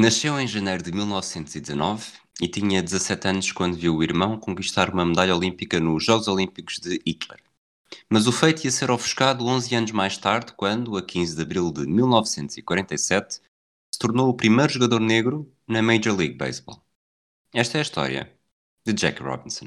Nasceu em janeiro de 1919 e tinha 17 anos quando viu o irmão conquistar uma medalha olímpica nos Jogos Olímpicos de Hitler. Mas o feito ia ser ofuscado 11 anos mais tarde, quando, a 15 de abril de 1947, se tornou o primeiro jogador negro na Major League Baseball. Esta é a história de Jackie Robinson.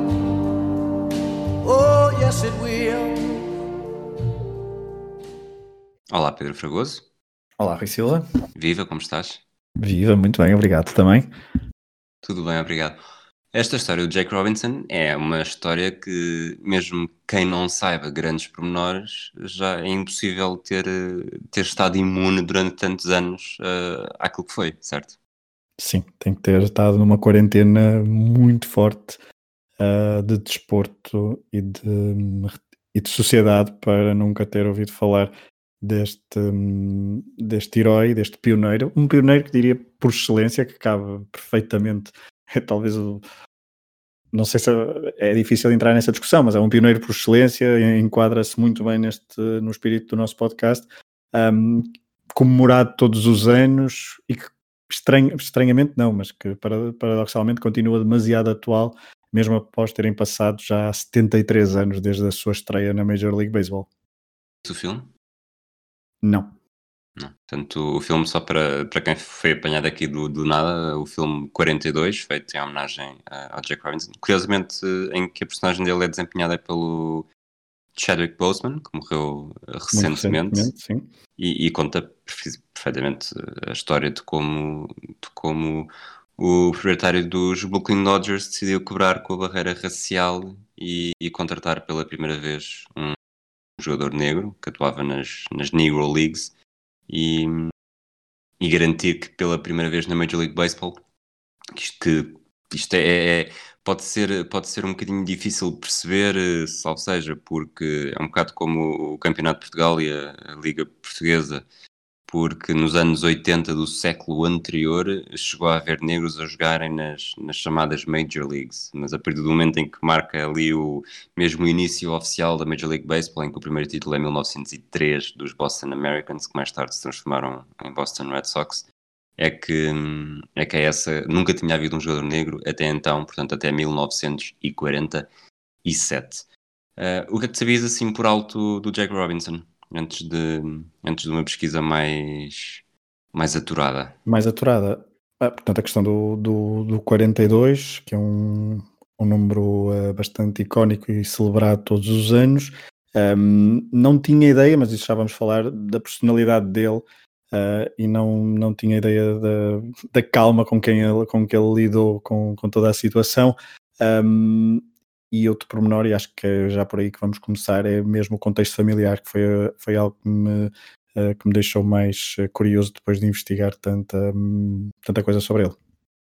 Oh, yes, it will. Olá, Pedro Fragoso. Olá, Rui Silva. Viva, como estás? Viva, muito bem, obrigado também. Tudo bem, obrigado. Esta história do Jake Robinson é uma história que, mesmo quem não saiba grandes pormenores, já é impossível ter, ter estado imune durante tantos anos uh, àquilo que foi, certo? Sim, tem que ter estado numa quarentena muito forte uh, de desporto e de, e de sociedade para nunca ter ouvido falar deste, deste herói, deste pioneiro. Um pioneiro que diria por excelência, que cabe perfeitamente é talvez o. Não sei se é difícil entrar nessa discussão, mas é um pioneiro por excelência, enquadra-se muito bem neste, no espírito do nosso podcast, um, comemorado todos os anos e que estranhamente não, mas que paradoxalmente continua demasiado atual, mesmo após terem passado já 73 anos desde a sua estreia na Major League Baseball. O filme? Não. Não. Portanto, o filme, só para, para quem foi apanhado aqui do, do nada, o filme 42, feito em homenagem ao Jack Robinson, curiosamente, em que a personagem dele é desempenhada pelo Chadwick Boseman, que morreu recentemente, recentemente e, e, conta perfeitamente a história de como, de como o proprietário dos Brooklyn Dodgers decidiu quebrar com a barreira racial e, e contratar pela primeira vez um jogador negro que atuava nas, nas Negro Leagues e, e garantir que pela primeira vez na Major League Baseball isto, que isto é, é, pode, ser, pode ser um bocadinho difícil de perceber, ou seja, porque é um bocado como o Campeonato de Portugal e a, a Liga Portuguesa porque nos anos 80 do século anterior chegou a haver negros a jogarem nas, nas chamadas Major Leagues, mas a partir do momento em que marca ali o mesmo início oficial da Major League Baseball, em que o primeiro título é 1903 dos Boston Americans, que mais tarde se transformaram em Boston Red Sox, é que, é que essa nunca tinha havido um jogador negro até então, portanto até 1947. Uh, o que é que sabias assim por alto do Jack Robinson? Antes de, antes de uma pesquisa mais, mais aturada. Mais aturada. Ah, portanto, a questão do, do, do 42, que é um, um número uh, bastante icónico e celebrado todos os anos. Um, não tinha ideia, mas isso já vamos falar, da personalidade dele uh, e não, não tinha ideia da, da calma com, quem ele, com que ele lidou com, com toda a situação. Um, e outro pormenor, e acho que é já por aí que vamos começar, é mesmo o contexto familiar, que foi, foi algo que me, uh, que me deixou mais eh, curioso depois de investigar tanta, tanta coisa sobre ele.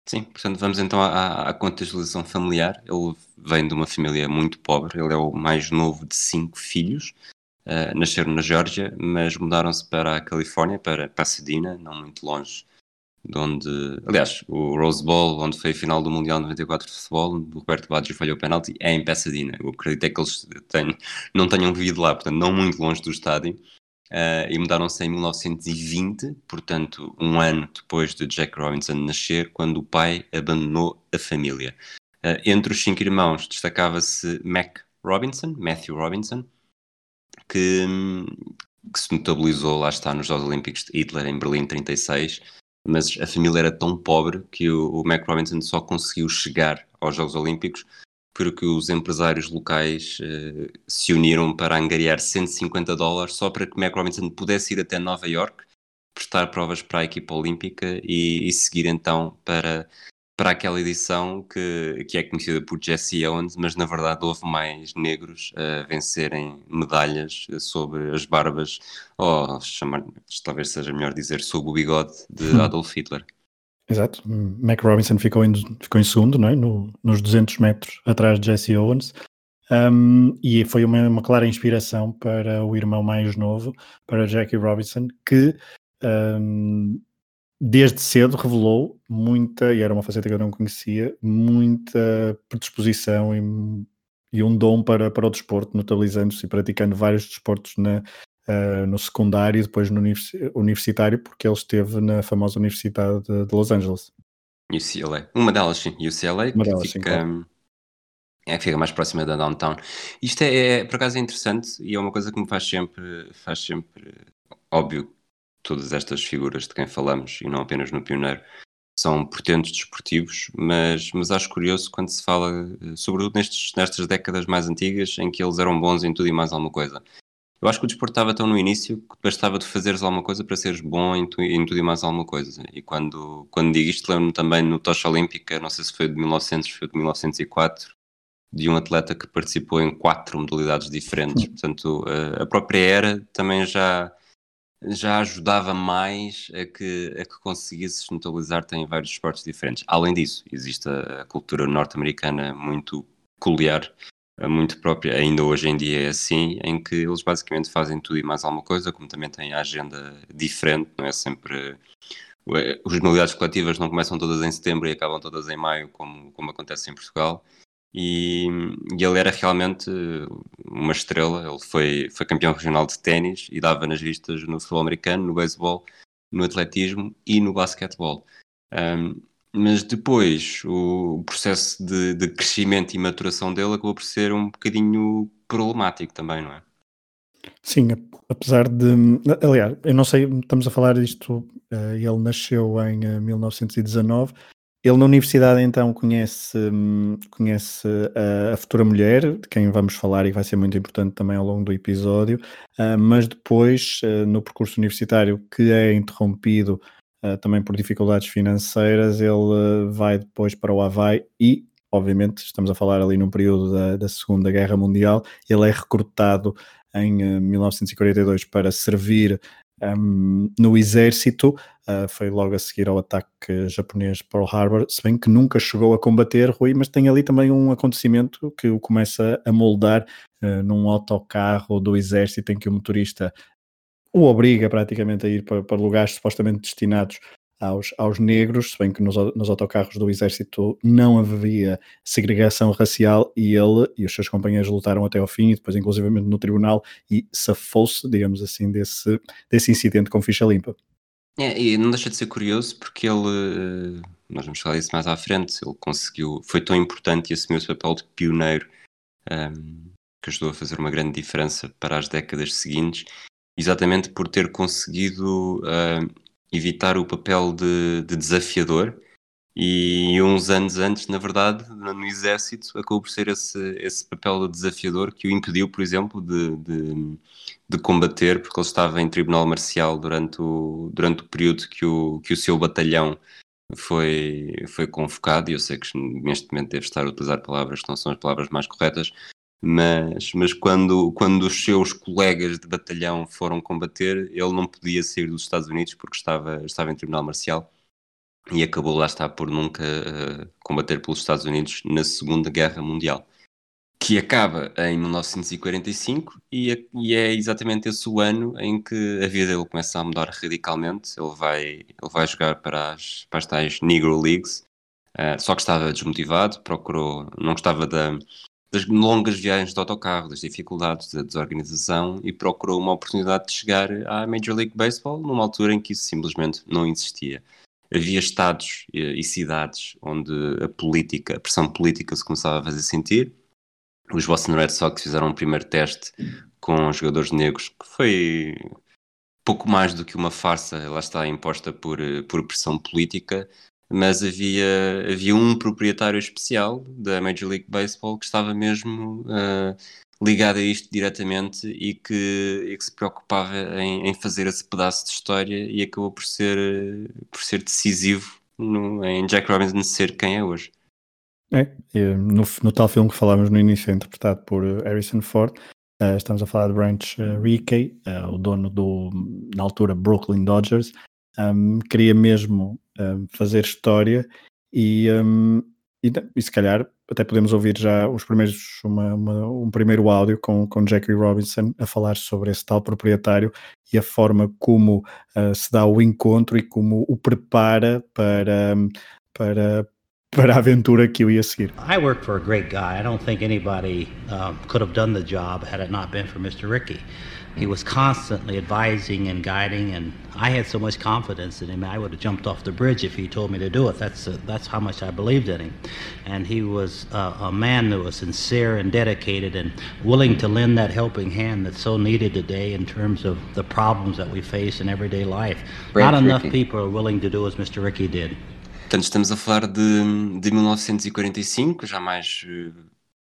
Sim, portanto vamos então à, à contextualização familiar. Ele vem de uma família muito pobre, ele é o mais novo de cinco filhos. Uh, nasceram na Geórgia, mas mudaram-se para a Califórnia, para Pasadena, não muito longe onde, aliás, o Rose Bowl, onde foi a final do Mundial 94 de futebol, o Roberto Baggio falhou o penalti, é em Pasadena. Eu acredito é que eles tenham, não tenham vivido lá, portanto, não muito longe do estádio. Uh, e mudaram-se em 1920, portanto, um ano depois de Jack Robinson nascer, quando o pai abandonou a família. Uh, entre os cinco irmãos destacava-se Mac Robinson, Matthew Robinson, que, que se notabilizou, lá está, nos Jogos Olímpicos de Hitler em Berlim 36, mas a família era tão pobre que o, o Mac Robinson só conseguiu chegar aos Jogos Olímpicos porque os empresários locais uh, se uniram para angariar 150 dólares só para que Mac Robinson pudesse ir até Nova York, prestar provas para a equipa olímpica e, e seguir então para para aquela edição que, que é conhecida por Jesse Owens, mas na verdade houve mais negros a vencerem medalhas sobre as barbas, ou chamar, talvez seja melhor dizer, sob o bigode de hum. Adolf Hitler. Exato. Mac Robinson ficou em, ficou em segundo, não é? No, nos 200 metros atrás de Jesse Owens. Um, e foi uma, uma, clara inspiração para o irmão mais novo, para Jackie Robinson, que um, desde cedo revelou muita, e era uma faceta que eu não conhecia, muita predisposição e, e um dom para, para o desporto, notabilizando-se e praticando vários desportos na, uh, no secundário e depois no universitário, porque ele esteve na famosa Universidade de, de Los Angeles. UCLA. Uma delas, sim. UCLA, Uma delas, fica, sim, claro. é que fica mais próxima da downtown. Isto é, é, por acaso, é interessante e é uma coisa que me faz sempre, faz sempre óbvio todas estas figuras de quem falamos, e não apenas no Pioneiro, são portentos desportivos, mas, mas acho curioso quando se fala, eh, sobretudo nestes, nestas décadas mais antigas, em que eles eram bons em tudo e mais alguma coisa. Eu acho que o desporto estava tão no início que bastava de fazeres alguma coisa para seres bom em, tu, em tudo e mais alguma coisa. E quando, quando digo isto, lembro-me também no Tocha Olímpica, não sei se foi de 1900, foi de 1904, de um atleta que participou em quatro modalidades diferentes. Portanto, a própria era também já, já ajudava mais a que, a que conseguisses notabilizar-te em vários esportes diferentes. Além disso, existe a cultura norte-americana muito peculiar muito própria, ainda hoje em dia é assim, em que eles basicamente fazem tudo e mais alguma coisa, como também têm a agenda diferente, não é sempre. As modalidades coletivas não começam todas em setembro e acabam todas em maio, como, como acontece em Portugal. E, e ele era realmente uma estrela, ele foi, foi campeão regional de ténis e dava nas vistas no futebol americano, no beisebol, no atletismo e no basquetebol. Um, mas depois o processo de, de, crescimento e maturação dele acabou por ser um bocadinho problemático também, não é? Sim, apesar de. Aliás, eu não sei, estamos a falar disto. Uh, ele nasceu em uh, eh, 1919. Ele na universidade então conhece, um, conhece a, a, futura mulher, de quem vamos falar e vai ser muito importante também ao longo do episódio, uh, mas depois, no percurso universitário, que é interrompido uh, também por dificuldades financeiras, ele vai depois para o Havaí e, obviamente, estamos a falar ali num período da, da Segunda Guerra Mundial, ele é recrutado em 1942 eh, para servir um, no exército, uh, foi logo a seguir ao ataque japonês Pearl Harbor, se bem que nunca chegou a combater Rui, mas tem ali também um acontecimento que o começa a moldar uh, num autocarro do exército em que o motorista o obriga praticamente a ir para, para lugares supostamente destinados aos, aos negros, se bem que nos, nos autocarros do exército não havia segregação racial e ele e os seus companheiros lutaram até ao fim e depois inclusivamente no tribunal e safou-se, digamos assim, desse, desse incidente com ficha limpa. É, e não deixa de ser curioso porque ele, eh, nós vamos falar isso mais à frente, ele conseguiu, foi tão importante e assumiu esse papel de pioneiro um, ehm, que ajudou a fazer uma grande diferença para as décadas seguintes exatamente por ter conseguido uh, evitar o papel de, de, desafiador. E uns anos antes, na verdade, no exército, acabou por ser esse, esse papel de desafiador que o impediu, por exemplo, de, de, de, combater, porque ele estava em tribunal marcial durante o, durante o período que o, que o seu batalhão foi, foi convocado. E eu sei que neste momento deve estar a utilizar palavras que não são as palavras mais corretas, mas, mas quando, quando os seus colegas de batalhão foram combater, ele não podia sair dos Estados Unidos porque estava, estava em tribunal marcial e acabou lá está por nunca uh, combater pelos Estados Unidos na Segunda Guerra Mundial, que acaba em 1945 e é, e é exatamente esse o ano em que a vida dele começa a mudar radicalmente. Ele vai, ele vai jogar para as, para as tais Negro Leagues, uh, só que estava desmotivado, procurou, não gostava da das longas viagens de autocarro, das dificuldades da desorganização e procurou uma oportunidade de chegar à Major League Baseball numa altura em que isso simplesmente não existia. Havia estados e, cidades onde a política, a pressão política se começava a fazer sentir. Os Boston Red Sox fizeram um primeiro teste com jogadores negros que foi pouco mais do que uma farsa, lá está imposta por, por pressão política, mas havia, havia um proprietário especial da Major League Baseball que estava mesmo uh, ligado a isto diretamente e que, e que se preocupava em, em, fazer esse pedaço de história e acabou por ser, por ser decisivo no, em Jack Robinson ser quem é hoje. É, no, no tal filme que falámos no início, interpretado por Harrison Ford, uh, estamos a falar de Branch uh, Rickey, uh, o dono do, na altura, Brooklyn Dodgers, um, queria mesmo um, fazer história e, um, e, e, se calhar até podemos ouvir já os primeiros, uma, uma, um primeiro áudio com, com Jackie Robinson a falar sobre esse tal proprietário e a forma como uh, se dá o encontro e como o prepara para, para, para a aventura que eu ia seguir. I work for a great guy. I don't think anybody um, could have done the job had it not been for Mr. Ricky. He was constantly advising and guiding, and I had so much confidence in him. I would have jumped off the bridge if he told me to do it. That's uh, that's how much I believed in him, and he was uh, a man that was sincere and dedicated and willing to lend that helping hand that's so needed today in terms of the problems that we face in everyday life. Not enough people are willing to do as Mr. Ricky did. Portanto, estamos a falar de, de 1945, já mais uh,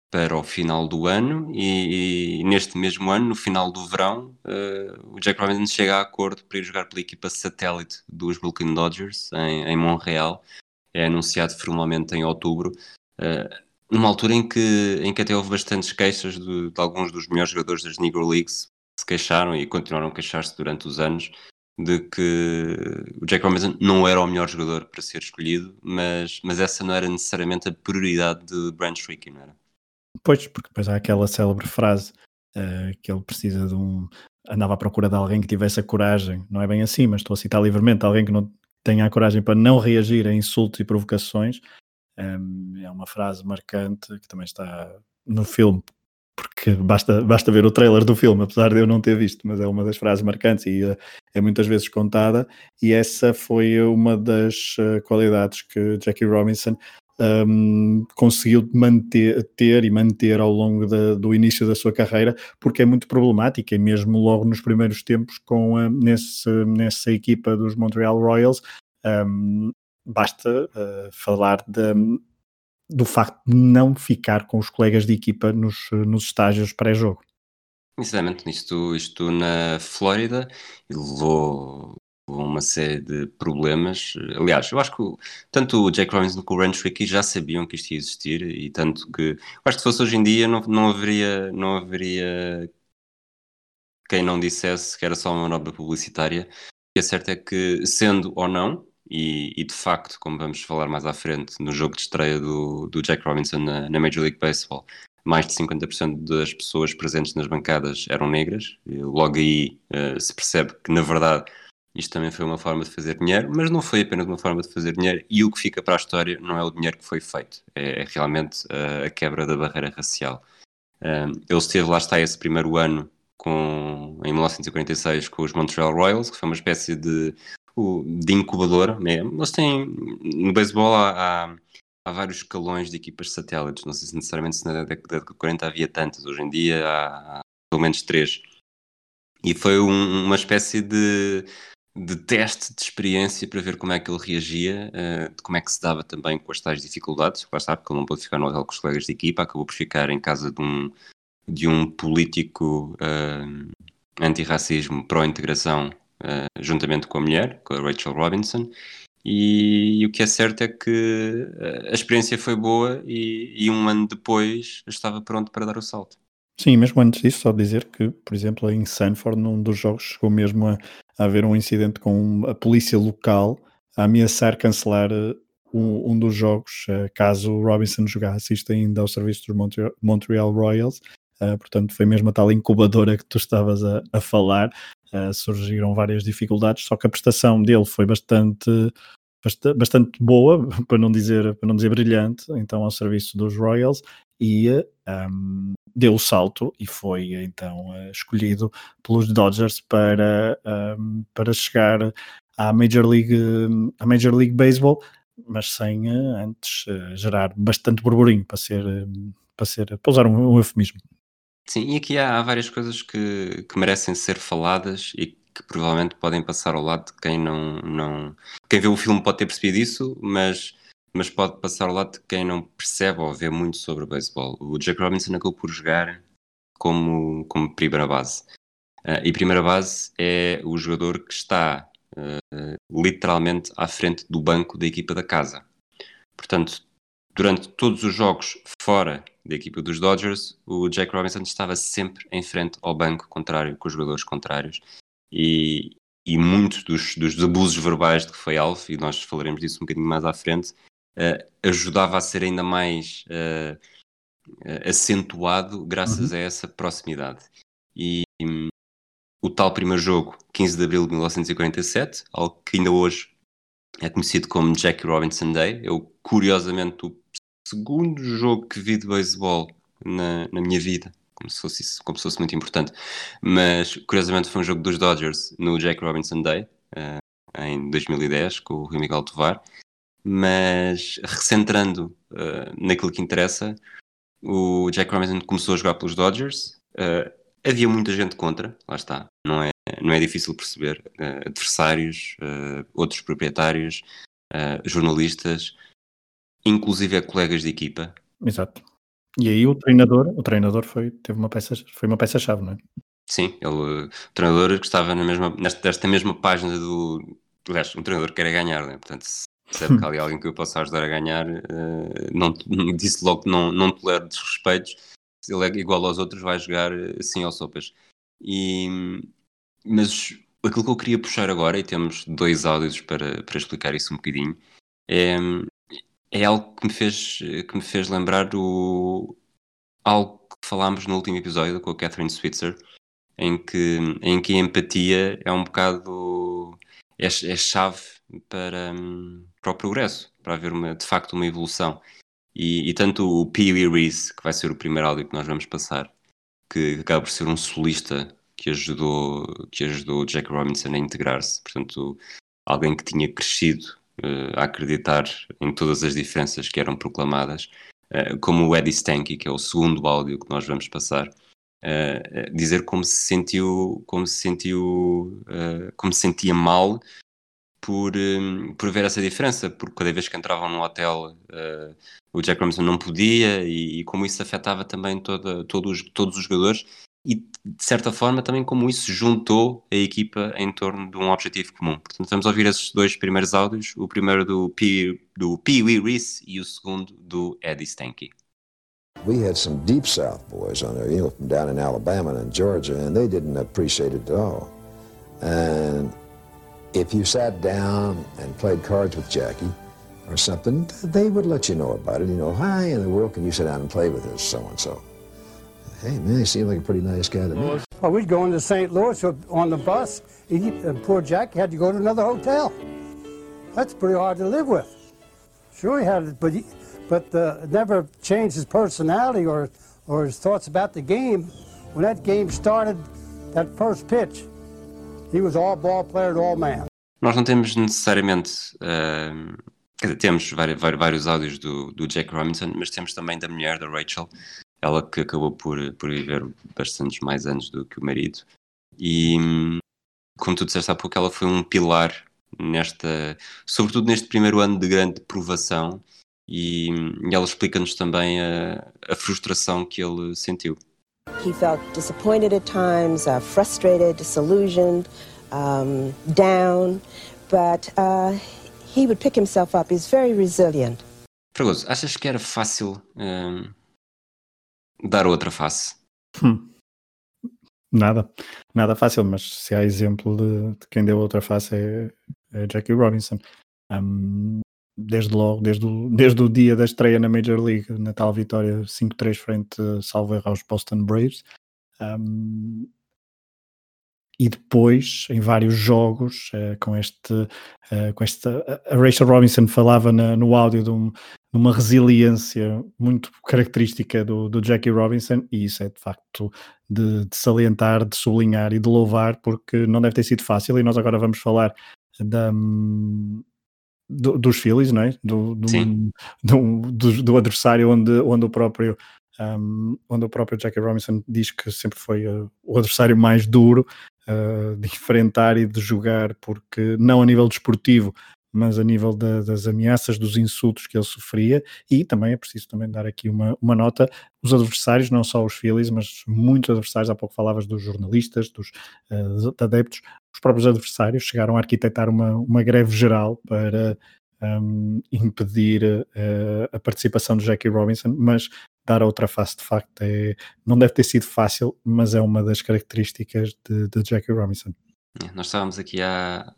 para o final do ano e, e, neste mesmo ano, no final do verão, uh, o Jack Robinson chega a acordo para ir jogar pela equipa satélite dos Brooklyn Dodgers em, em Montreal. É anunciado formalmente em outubro, uh, numa altura em que, em que até houve bastantes queixas de, de alguns dos melhores jogadores das Negro Leagues se queixaram e continuaram a queixar-se durante os anos de que o Jack Robinson não era o melhor jogador para ser escolhido, mas, mas essa não era necessariamente a prioridade de Branch Rickey, não era? Pois, porque depois há aquela célebre frase uh, que ele precisa de um. andava à procura de alguém que tivesse a coragem, não é bem assim, mas estou a citar livremente, alguém que não tenha a coragem para não reagir a insultos e provocações. Um, é uma frase marcante que também está no filme, porque basta, basta ver o trailer do filme, apesar de eu não ter visto, mas é uma das frases marcantes e uh, é muitas vezes contada, e essa foi uma das uh, qualidades que Jackie Robinson um, conseguiu manter, ter e manter ao longo da, do início da sua carreira, porque é muito problemática, e mesmo logo nos primeiros tempos, com uh, nesse, nessa equipa dos Montreal Royals, um, basta uh, falar de, do facto de não ficar com os colegas de equipa nos, nos estágios pré-jogo. Sinceramente, isto, isto na Flórida levou uma série de problemas. Aliás, eu acho que tanto o Jack Robinson como o Ranch Ricky já sabiam que isto ia existir e tanto que acho que se fosse hoje em dia não, não haveria não haveria quem não dissesse que era só uma manobra publicitária. O que é certo é que, sendo ou não, e, e, de facto, como vamos falar mais à frente, no jogo de estreia do, do Jack Robinson na, na Major League Baseball, mais de 50% das pessoas presentes nas bancadas eram negras. E logo aí uh, se percebe que, na verdade, isto também foi uma forma de fazer dinheiro, mas não foi apenas uma forma de fazer dinheiro, e o que fica para a história não é o dinheiro que foi feito, é, é realmente uh, a quebra da barreira racial. Uh, ele esteve, lá está, esse primeiro ano com, em 1946 com os Montreal Royals, que foi uma espécie de, de incubadora. Né? Eles têm, no beisebol há, há, há, vários escalões de equipas satélites, não sei se necessariamente se na década de 40 havia tantas, hoje em dia há, há pelo menos três. E foi um, uma espécie de, de teste de experiência para ver como é que ele reagia, uh, como é que se dava também com as tais dificuldades. Lá está, porque ele não pôde ficar no hotel com os colegas de equipa, acabou por ficar em casa de um, de um político uh, antirracismo, pró-integração, uh, juntamente com a mulher, com a Rachel Robinson. E, e, o que é certo é que a experiência foi boa e, e um ano depois estava pronto para dar o salto. Sim, mesmo antes disso, só dizer que, por exemplo, em Sanford, num dos jogos, chegou mesmo a, a haver um incidente com a polícia local a ameaçar cancelar eh, um, um dos jogos, caso o Robinson jogasse isto ainda ao serviço dos Montreal, Montreal Royals. Uh, portanto, foi mesmo a tal incubadora que tu estavas a, a falar. Uh, surgiram várias dificuldades, só que a prestação dele foi bastante bastante boa, para não dizer, para não dizer brilhante, então ao serviço dos Royals e um, deu o salto e foi então escolhido pelos Dodgers para, um, para chegar à Major League, à Major League Baseball, mas sem antes uh, gerar bastante burburinho para ser, para ser, para usar um, um eufemismo. Sim, e aqui há, há várias coisas que, que merecem ser faladas e que provavelmente podem passar ao lado de quem não, não. Quem vê o filme pode ter percebido isso, mas, mas pode passar ao lado de quem não percebe ou vê muito sobre o beisebol. O Jack Robinson acabou por jogar como, como primeira base. Uh, e primeira base é o jogador que está uh, literalmente à frente do banco da equipa da casa. Portanto, durante todos os jogos fora da equipa dos Dodgers, o Jack Robinson estava sempre em frente ao banco contrário, com os jogadores contrários. E, e muitos dos, dos abusos verbais de que foi alvo, e nós falaremos disso um bocadinho mais à frente, uh, ajudava a ser ainda mais uh, acentuado graças uhum. a essa proximidade. E um, o tal primeiro jogo, 15 de abril de 1947, algo que ainda hoje é conhecido como Jackie Robinson Day. Eu, curiosamente, o segundo jogo que vi de beisebol na, na minha vida, como se, fosse, como se fosse muito importante, mas curiosamente foi um jogo dos Dodgers no Jackie Robinson Day, uh, em 2010, com o Rui Miguel Tovar. Mas, recentrando uh, naquilo que interessa, o Jack Robinson começou a jogar pelos Dodgers. Uh, havia muita gente contra, lá está. Não é, não é difícil perceber. Adversários, outros proprietários, jornalistas, inclusive colegas de equipa. Exato. E aí o treinador, o treinador foi, teve uma peça, foi uma peça-chave, não é? Sim, ele, o treinador que estava na mesma, nesta, nesta mesma página do. Aliás, um treinador que quer ganhar, né? portanto, percebe que há ali alguém que eu possa ajudar a ganhar, uh, não, disse logo que não, não tolero desrespeitos, se ele é igual aos outros vai jogar assim ao sopas. E, mas aquilo que eu queria puxar agora, e temos dois áudios para, para explicar isso um bocadinho, é, é algo que me fez, que me fez lembrar o, algo que falámos no último episódio com a Catherine Switzer, em que, em que a empatia é um bocado é, é chave para, para o progresso, para haver uma, de facto uma evolução. E, e tanto o Pee Wee Reese, que vai ser o primeiro áudio que nós vamos passar, que acaba por ser um solista que ajudou, que ajudou Jack Robinson a integrar-se, portanto, alguém que tinha crescido a acreditar em todas as diferenças que eram proclamadas, uh, como o Eddie Stanky, que é o segundo áudio que nós vamos passar, uh, dizer como se sentiu, como se sentiu, como se sentia mal por, por ver essa diferença, porque cada vez que entravam no hotel uh, o Jack Robinson não podia e, e, como isso afetava também toda, todos, todos os jogadores e de certa forma também como isso juntou a equipa em torno de um objetivo comum. Portanto, vamos ouvir esses dois primeiros áudios, o primeiro do P. do Pee Wee Reese e o segundo do Eddie Stanky. We had some deep South boys on there, you know, from down in Alabama and Georgia, and they didn't appreciate it at all. And if you sat down and played cards with Jackie or something, they would let you know about it. You know, hi in the world can you sit down and play with this so and so? Hey man, he seemed like a pretty nice guy to me. Well, we'd go into St. Louis on the bus. He, uh, poor Jack had to go to another hotel. That's pretty hard to live with. Sure, he had it, but he, but uh, never changed his personality or or his thoughts about the game. When that game started, that first pitch, He was all ball player, all man. Nós não temos necessariamente. Uh, dizer, temos vários, vários áudios do, do Jack Robinson, mas temos também da mulher, da Rachel, ela que acabou por, por viver bastantes mais anos do que o marido. E, como tu disseste há pouco, ela foi um pilar nesta, sobretudo neste primeiro ano de grande provação, e, e ela explica-nos também a, a frustração que ele sentiu. He felt disappointed at times, uh, frustrated, disillusioned, um, down, but uh, he would pick himself up. He's very resilient. Fragoso, achas que era fácil um, dar outra face? Hum. Nada, nada fácil, mas se há exemplo de, de quem deu outra face é, é Jackie Robinson. Um, desde logo, desde o, desde o dia da estreia na Major League, na tal vitória 5-3 frente, salvo erro, aos Boston Braves. Um, e depois, em vários jogos, uh, com este, uh, com esta, a Rachel Robinson falava na, no áudio de, um, de, uma resiliência muito característica do, do, Jackie Robinson, e isso é de facto de, de, salientar, de sublinhar e de louvar, porque não deve ter sido fácil, e nós agora vamos falar da, do, dos Phillies, não é? Do, do, do, do, do, adversário onde, onde o próprio um, onde o próprio Jackie Robinson diz que sempre foi uh, o adversário mais duro uh, de enfrentar e de jogar, porque não a nível desportivo, mas a nível da, das ameaças, dos insultos que ele sofria, e também é preciso também dar aqui uma, uma nota, os adversários, não só os Phillies, mas muitos adversários, há pouco falavas dos jornalistas, dos uh, adeptos, os próprios adversários chegaram a arquitetar uma, uma greve geral para um, impedir uh, a participação de Jackie Robinson, mas dar a outra face de facto é, não deve ter sido fácil, mas é uma das características de, de Jackie Robinson. Nós estávamos aqui há,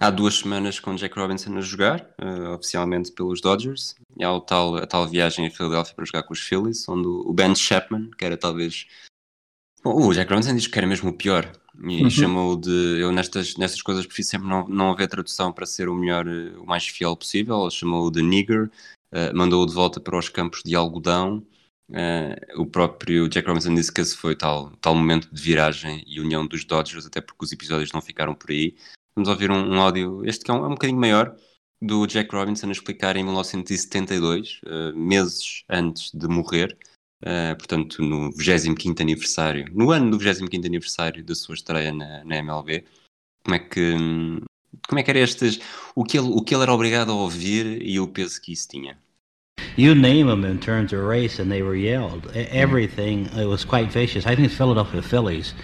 há duas semanas com Jack Robinson a jogar, uh, oficialmente pelos Dodgers, e há tal, a tal viagem a Filadélfia para jogar com os Phillies, onde o Ben Chapman, que era talvez. Bom, o Jack Robinson diz que era mesmo o pior, e uhum. chamou de. Eu nestas, nestas coisas prefiro sempre não, não haver tradução para ser o melhor, eh, o mais fiel possível. Chamou-o de nigger, uh, mandou-o de volta para os campos de algodão. Uh, o próprio Jack Robinson disse que esse foi tal, tal momento de viragem e união dos Dodgers, até porque os episódios não ficaram por aí. Vamos ouvir um, um áudio, este que é um, é um bocadinho maior, do Jack Robinson a explicar em 1972, uh, meses antes de morrer, uh, portanto no 25 aniversário, no ano do 25 aniversário da sua estreia na, na MLB, como é que como é que era estes, o que, ele, o que ele era obrigado a ouvir e o peso que isso tinha? You name them in terms of race, and they were yelled. Everything it was quite vicious. I think the Philadelphia Phillies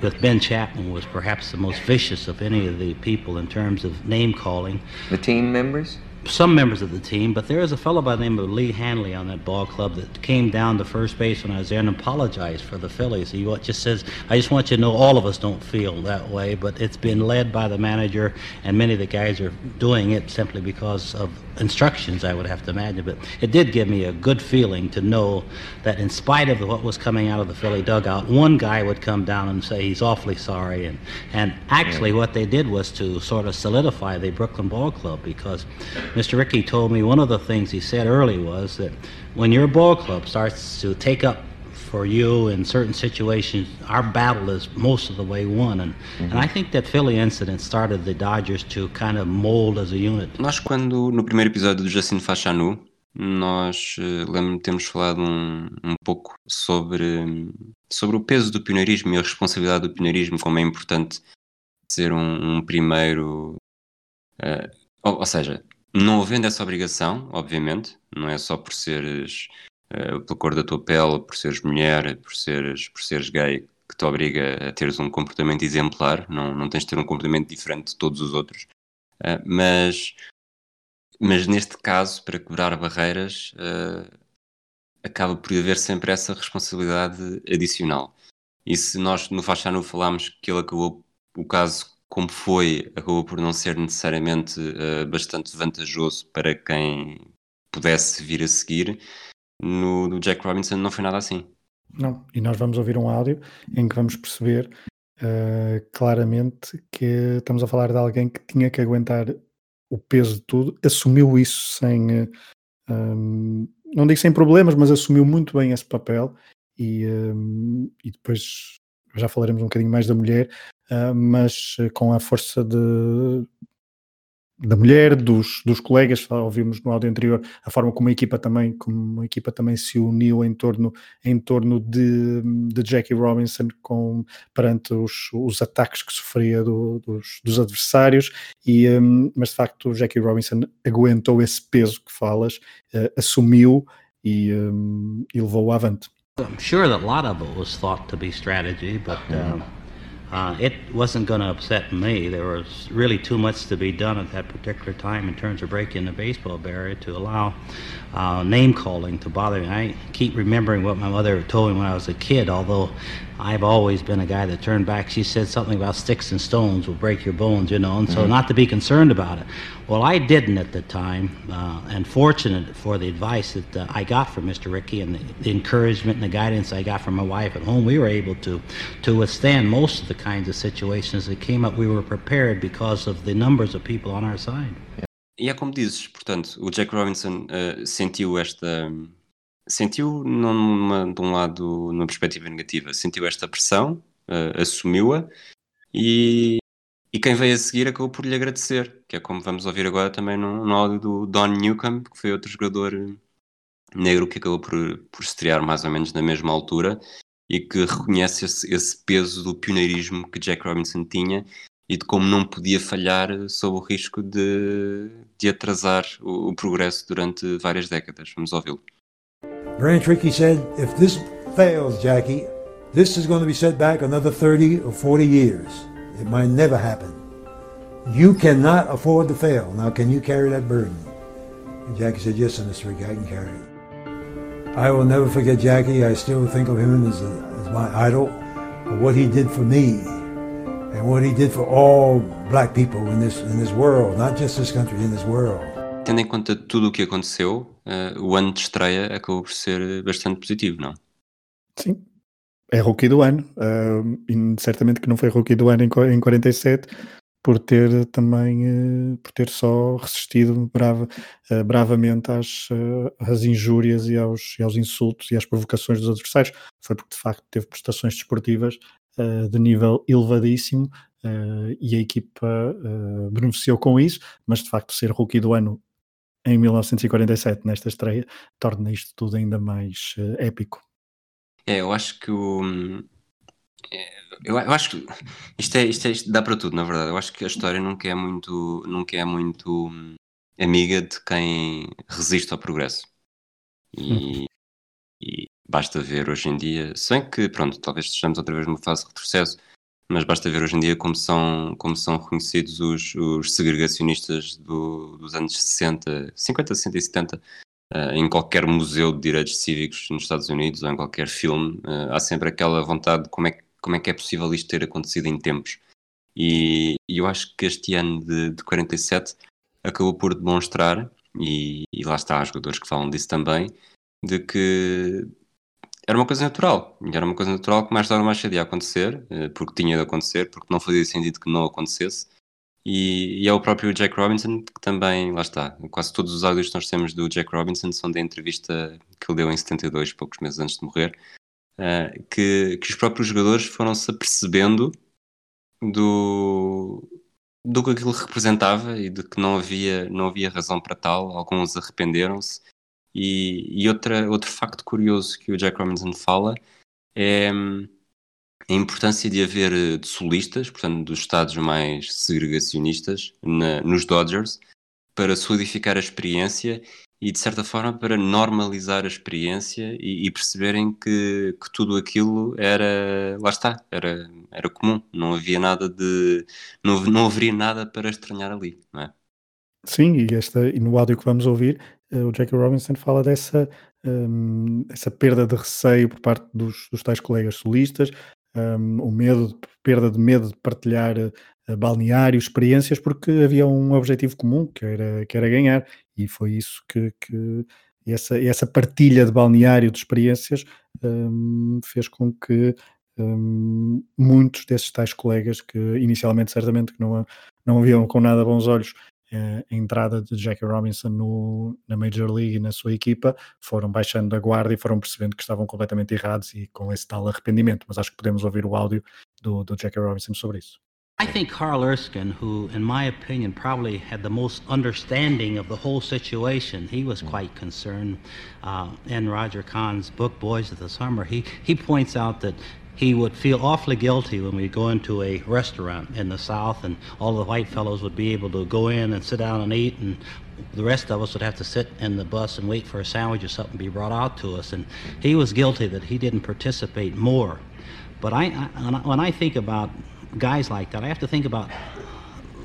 with Ben Chapman was perhaps the most vicious of any of the people in terms of name calling. The team members? Some members of the team, but there is a fellow by the name of Lee Hanley on that ball club that came down to first base when I was there and apologized for the Phillies. He just says, I just want you to know all of us don't feel that way, but it's been led by the manager, and many of the guys are doing it simply because of instructions, I would have to imagine. But it did give me a good feeling to know that in spite of what was coming out of the Philly dugout, one guy would come down and say he's awfully sorry. And, and actually, what they did was to sort of solidify the Brooklyn Ball Club because Mr. Rickey told me one of the things he said early was that when your ball club starts to take up for you in certain situations, our battle is most of the way won. And, mm-hmm. and I think that Philly incident started the Dodgers to kind of mold as a unit. Nós, quando no primeiro episódio do Jacine Fachanu, nós uh, lembro-me de termos falado um, um pouco sobre, sobre o peso do pioneirismo e a responsabilidade do pioneirismo, como é importante ser um, um primeiro. Uh, ou, ou, seja, não havendo essa obrigação, obviamente, não é só por seres uh, pela cor da tua pele, por seres mulher, por seres, por seres gay, que te obriga a teres um comportamento exemplar, não, não tens de ter um comportamento diferente de todos os outros. Uh, mas, mas neste caso, para quebrar barreiras, uh, acaba por haver sempre essa responsabilidade adicional. E se nós no Fachano falámos que ele acabou, o caso como foi, acabou por não ser necessariamente uh, bastante vantajoso para quem pudesse vir a seguir, no, no Jack Robinson não foi nada assim. Não, e nós vamos ouvir um áudio em que vamos perceber uh, claramente que estamos a falar de alguém que tinha que aguentar o peso de tudo, assumiu isso sem, uh, um, não digo sem problemas, mas assumiu muito bem esse papel e, um, e depois já falaremos um bocadinho mais da mulher, uh, mas com a força de, da mulher, dos, dos colegas, ouvimos no áudio anterior a forma como a equipa também, como a equipa também se uniu em torno, em torno de, de Jackie Robinson com, perante os, os ataques que sofria do, dos, dos, adversários, e, um, mas de facto Jackie Robinson aguentou esse peso que falas, uh, assumiu e, um, e levou-o avante. I'm sure that a lot of it was thought to be strategy, but uh... Uh, it wasn't going to upset me. There was really too much to be done at that particular time in terms of breaking the baseball barrier to allow uh, name calling to bother me. I keep remembering what my mother told me when I was a kid, although I've always been a guy that turned back. She said something about sticks and stones will break your bones, you know, and so mm-hmm. not to be concerned about it. Well, I didn't at the time, uh, and fortunate for the advice that uh, I got from Mr. Ricky and the, the, encouragement and the guidance I got from my wife at home, we were able to to withstand most of the kinds of situations that came up. We were prepared because of the numbers of people on our side. E é como dizes, portanto, o Jack Robinson uh, sentiu esta. Sentiu, numa, de um lado, numa perspectiva negativa, sentiu esta pressão, uh, assumiu-a e, e quem veio a seguir acabou por lhe agradecer, que é como vamos ouvir agora também no, no áudio do Don Newcomb, que foi outro jogador negro que acabou por, por estrear mais ou menos na mesma altura e que reconhece esse, esse peso do pioneirismo que Jack Robinson tinha e de como não podia falhar sob o risco de, de atrasar o, o progresso durante várias décadas. Vamos ouvi-lo. Branch Rickey said, if this fails, Jackie, this is going to be set back another 30 or 40 years. It might never happen. You cannot afford to fail. Now, can you carry that burden? And Jackie said, yes, Mr. Rickey, I can carry it. I will never forget Jackie. I still think of him as, a, as my idol, for what he did for me and what he did for all black people in this in this world, not just this country, in this world. Tendo em conta tudo o que aconteceu, uh, o ano de estreia acabou por ser bastante positivo, não? Sim, é rookie do ano. Uh, e certamente que não foi rookie do ano em, em 47, por ter também uh, por ter só resistido brava, uh, bravamente às, às injúrias e aos, e aos insultos e às provocações dos adversários. Foi porque de facto teve prestações desportivas de nível elevadíssimo e a equipa beneficiou com isso, mas de facto ser rookie do ano em 1947, nesta estreia, torna isto tudo ainda mais uh, épico. É, eu acho que o. É, eu, eu, acho que isto, é, isto, é, isto dá para tudo, na verdade. Eu acho que a história nunca é muito, nunca é muito hum, amiga de quem resiste ao progresso. E, e, basta ver hoje em dia, sem que, pronto, talvez estejamos outra vez numa fase de retrocesso, mas basta ver hoje em dia como são, como são reconhecidos os, os segregacionistas do, dos anos 60, 50, 60 e 70 uh, em qualquer museu de direitos cívicos nos Estados Unidos ou em qualquer filme. Uh, há sempre aquela vontade de como é, como é que é possível isto ter acontecido em tempos. E, e eu acho que este ano de, de 47 acabou por demonstrar, e, e lá está, há jogadores que falam disso também, de que era uma coisa natural. Era uma coisa natural que mais tarde ou mais cedo ia acontecer, eh, porque tinha de acontecer, porque não fazia sentido que não acontecesse. E, e, é o próprio Jack Robinson que também, lá está, quase todos os áudios que nós temos do Jack Robinson são da entrevista que ele deu em 72, poucos meses antes de morrer, uh, que, que os próprios jogadores foram-se apercebendo do, do que aquilo representava e de que não havia, não havia razão para tal, alguns arrependeram-se e, e outra, outro facto curioso que o Jack Robinson fala é hum, a importância de haver eh, de solistas, portanto, dos estados mais segregacionistas na, nos Dodgers, para solidificar a experiência e, de certa forma, para normalizar a experiência e, e perceberem que, que, tudo aquilo era, lá está, era, era comum, não havia nada de, não, não haveria nada para estranhar ali, não é? Sim, e, esta, e no áudio que vamos ouvir, o Jackie Robinson fala dessa, um, essa perda de receio por parte dos, dos tais colegas solistas, um, o medo, perda de medo de partilhar uh, balneário, experiências, porque havia um objetivo comum, que era, que era ganhar, e foi isso que, que essa, essa partilha de balneário de experiências um, fez com que um, muitos desses tais colegas que inicialmente certamente que não, não haviam com nada bons olhos a entrada de Jackie Robinson no, na Major League e na sua equipa foram baixando a guarda e foram percebendo que estavam completamente errados e com esse tal arrependimento. Mas acho que podemos ouvir o áudio do, do Jackie Robinson sobre isso. I think Carl Erskine, who, in my opinion, probably had the most understanding of the whole situation, he was quite concerned. Uh, in Roger Kahn's book, Boys of the Summer, he, he points out that he would feel awfully guilty when we'd go into a restaurant in the South and all the white fellows would be able to go in and sit down and eat and the rest of us would have to sit in the bus and wait for a sandwich or something to be brought out to us. And he was guilty that he didn't participate more. But I, I when I think about guys like that, I have to think about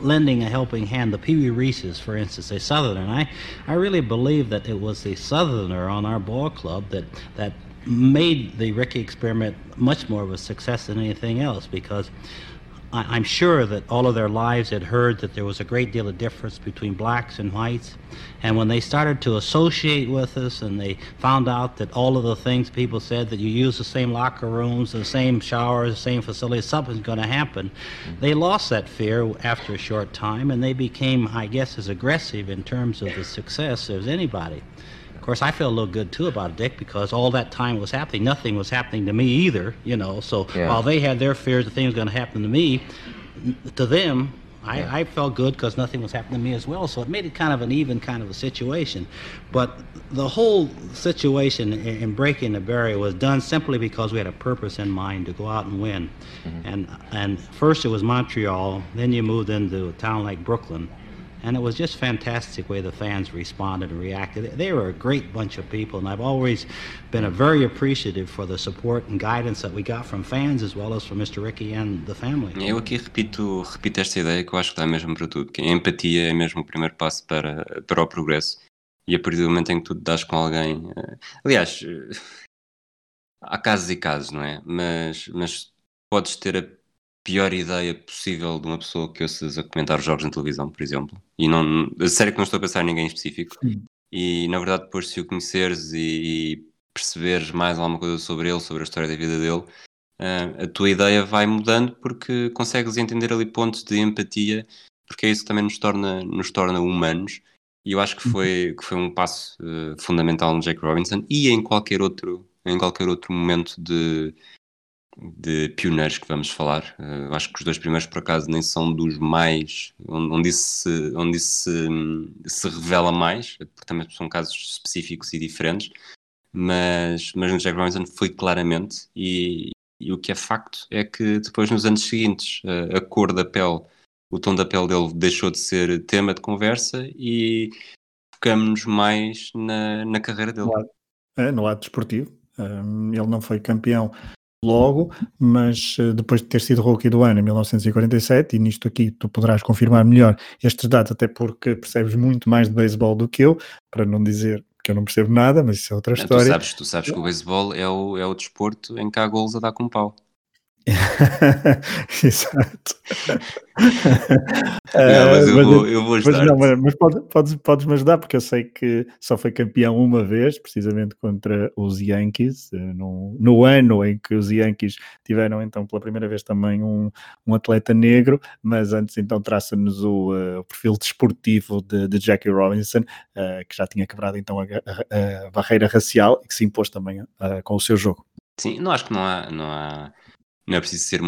lending a helping hand. The Pee Wee Reeses, for instance, a Southerner. And I, I really believe that it was the Southerner on our ball club that, that made the Ricky experiment much more of a success than anything else because I, am sure that all of their lives had heard that there was a great deal of difference between blacks and whites. And when they started to associate with us and they found out that all of the things people said that you use the same locker rooms, the same showers, the same facilities, something's going to happen, they lost that fear after a short time and they became, I guess, as aggressive in terms of the success as anybody. Of course, I feel a little good too about it, Dick, because all that time was happening, nothing was happening to me either, you know. So yeah. while they had their fears that things were going to happen to me, to them, I, yeah. I felt good because nothing was happening to me as well. So it made it kind of an even kind of a situation. But the whole situation in, in breaking the barrier was done simply because we had a purpose in mind to go out and win. Mm-hmm. And and first it was Montreal, then you moved into a town like Brooklyn and it was just fantastic way the fans responded and reacted. They were a great bunch of people, and I've always been a very appreciative for the support and guidance that we got from fans as well as from Mr. Ricky and the family. Eu aqui repito, repito esta ideia que eu acho que dá mesmo para tudo, que a empatia é mesmo o primeiro passo para, para o progresso. E a partir do momento em que tu te das com alguém. Eh, aliás, eh, há casos e casos, não é? Mas, mas podes ter a pior ideia possível de uma pessoa que ouças a comentar jogos na televisão, por exemplo. E não, sério que não estou a pensar em ninguém em específico. Sim. E na verdade, depois, se o conheceres e, e perceberes mais alguma coisa sobre ele, sobre a história da vida dele, uh, a tua ideia vai mudando porque consegues entender ali pontos de empatia, porque é isso que também nos torna, nos torna humanos. E eu acho que foi, que foi um passo uh, fundamental no Jake Robinson e em qualquer outro, em qualquer outro momento de, de pioneiros que vamos falar. Uh, acho que os dois primeiros, por acaso, nem são dos mais. onde isso, se, onde isso se, se revela mais, porque também são casos específicos e diferentes. Mas, mas no Jack Robinson foi claramente, e, e o que é facto é que depois, nos anos seguintes, a, a cor da pele, o tom da pele dele deixou de ser tema de conversa e focamos-nos mais na, na carreira dele. No lado, é, no lado desportivo. Um, ele não foi campeão logo, mas uh, depois de ter sido rookie do ano em 1947, e nisto aqui tu poderás confirmar melhor estes dados, até porque percebes muito mais de beisebol do que eu, para não dizer que eu não percebo nada, mas isso é outra história. Tu sabes, tu sabes que o beisebol é o, é o desporto em que há golos a dar com pau. Exato. não, mas eu, vou, eu vou ajudar. Mas, não, mas pode, podes, podes me ajudar, porque eu sei que só foi campeão uma vez, precisamente contra os Yankees, eh, no, no ano em que os Yankees tiveram então pela primeira vez também um, um atleta negro, mas antes então traça-nos o, uh, o, perfil desportivo de, de Jackie Robinson, uh, que já tinha quebrado então a, a, a, barreira racial e que se impôs também uh, com o seu jogo. Sim, não acho que não há, não há não é preciso ser